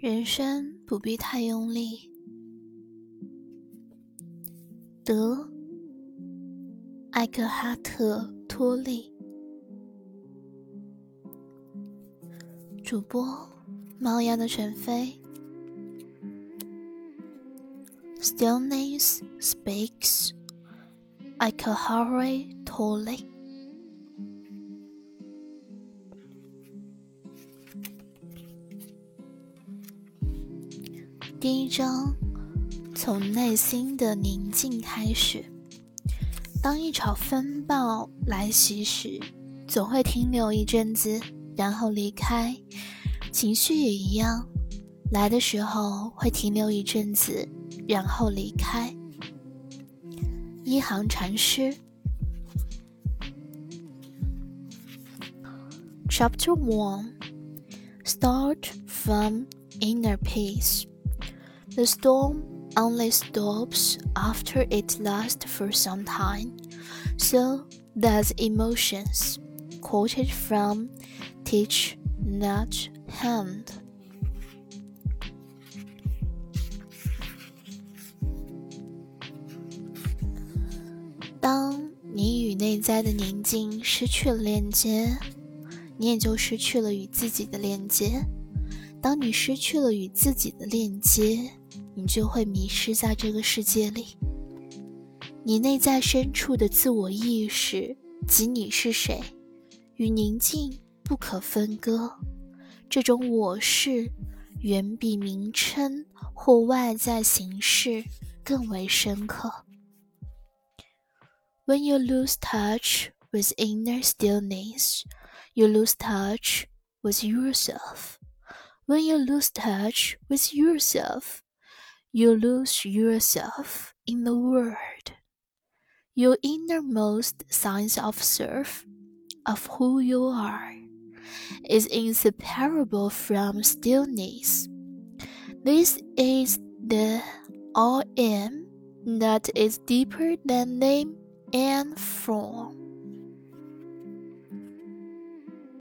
人生不必太用力。德，艾克哈特·托利，主播，猫牙的陈飞。Stillness speaks. I can hurry totally. 第一章，从内心的宁静开始。当一场风暴来袭时，总会停留一阵子，然后离开。情绪也一样，来的时候会停留一阵子。然后离开。一行禅师。Chapter One Start from inner peace. The storm only stops after it lasts for some time. So does emotions. Quoted from Teach Not Hand. 当你与内在的宁静失去了连接，你也就失去了与自己的连接。当你失去了与自己的链接， 你就会迷失在这个世界里。你内在深处的自我意识及你是谁，与宁静不可分割。这种我是远比名称或外在形式更为深刻。When you lose touch with inner stillness, you lose touch with yourself. When you lose touch with yourself, you lose yourself in the world. Your innermost sense of self, of who you are, is inseparable from stillness. This is the I am that is deeper than name and form.